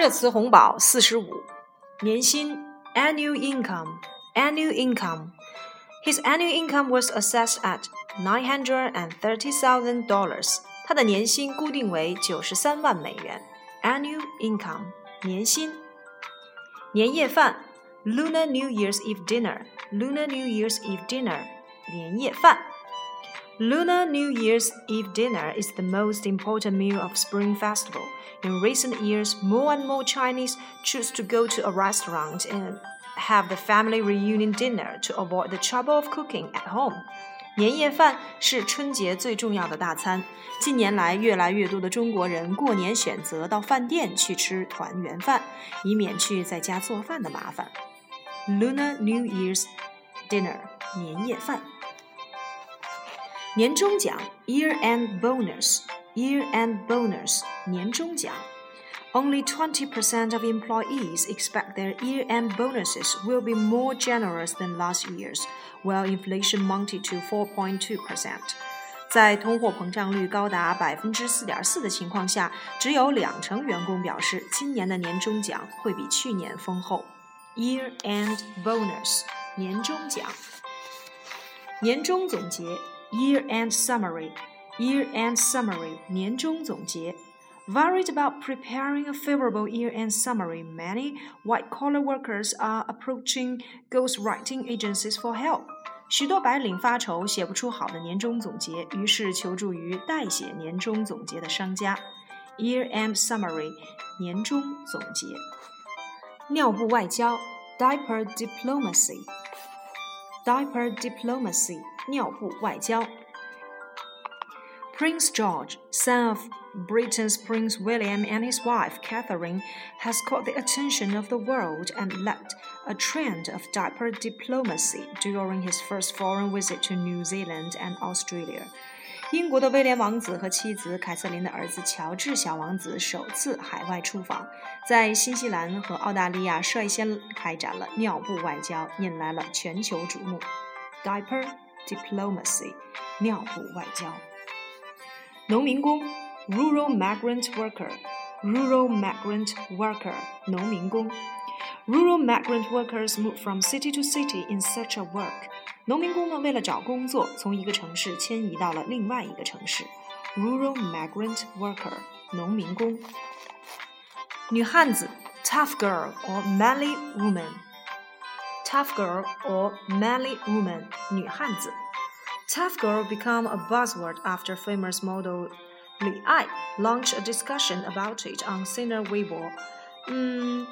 热词红宝四十五，年薪 annual income annual income。His annual income was assessed at nine hundred and thirty thousand dollars。他的年薪估定为九十三万美元。annual income 年薪。年夜饭 Lunar New Year's Eve dinner Lunar New Year's Eve dinner 年夜饭。 Lunar New Year's Eve dinner is the most important meal of Spring Festival. In recent years, more and more Chinese choose to go to a restaurant and have the family reunion dinner to avoid the trouble of cooking at home. 年夜饭是春节最重要的大餐。近年来，越来越多的中国人过年选择到饭店去吃团圆饭，以免去在家做饭的麻烦。Lunar New Year's dinner 年夜饭。 年终奖 year-end bonus year-end bonus 年终奖。Only 20% of employees expect their year-end bonuses will be more generous than last year's, while inflation mounted to 4.2%. 在通货膨胀率高达百分之四点四的情况下，只有两成员工表示今年的年终奖会比去年丰厚。Year-end bonus 年终奖。年终总结 Year-end summary Year-end summary 年终总结。Worried about preparing a favorable year-end summary, many white-collar workers are approaching ghostwriting agencies for help. 许多白领发愁写不出好的年终总结，于是求助于代写年终总结的商家。Year-end summary，年终总结。尿布外交，diaper diplomacy，diaper diplomacy，尿布外交。Prince George, son of Britain's Prince William and his wife Catherine, has caught the attention of the world and led a trend of diaper diplomacy during his first foreign visit to New Zealand and Australia. 英国的威廉王子和妻子凯瑟琳的儿子乔治小王子首次海外出访，在新西兰和澳大利亚率先开展了尿布外交，引来了全球瞩目。Diaper diplomacy，尿布外交。农民工 rural migrant worker rural migrant worker 农民工 rural migrant workers move from city to city in search of work 农民工们为了找工作，从一个城市迁移到了另外一个城市。rural migrant worker 农民工。女汉子 tough girl or manly woman tough girl or manly woman 女汉子。Tough girl became a buzzword after famous model Li Ai launched a discussion about it on Sina Weibo. 嗯，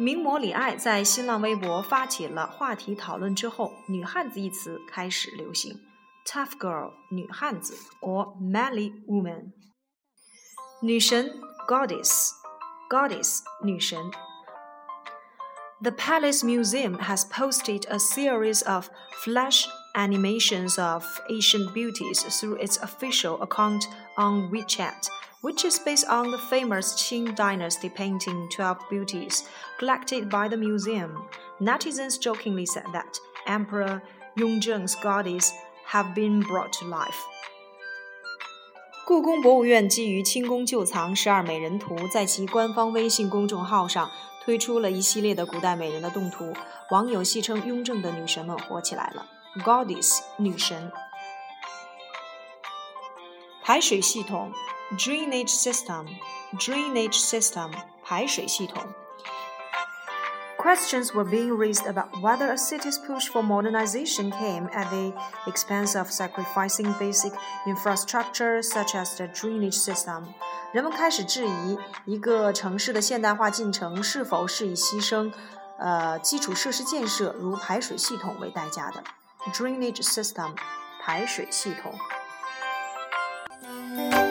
名模李艾在新浪微博发起了话题讨论之后，“女汉子”一词开始流行。Tough girl，女汉子，or manly woman。女神，goddess，goddess，女神。The Palace Museum has posted a series of flash animations of Asian beauties through its official account on WeChat, which is based on the famous Qing Dynasty painting 12 Beauties collected by the museum. Netizens jokingly said that Emperor Yongzheng's goddess have been brought to life. 故宫博物院基于清宫旧藏十二美人图，在其官方微信公众号上推出了一系列的古代美人的动图，网友戏称雍正的女神们火起来了。Goddess 女神。 排水系统 drainage system drainage system 排水系统。Questions were being raised about whether a city's push for modernization came at the expense of sacrificing basic infrastructure such as the drainage system. 人们开始质疑一个城市的现代化进程是否是以牺牲呃基础设施建设如排水系统为代价的。drainage system 排水系统。 Bye.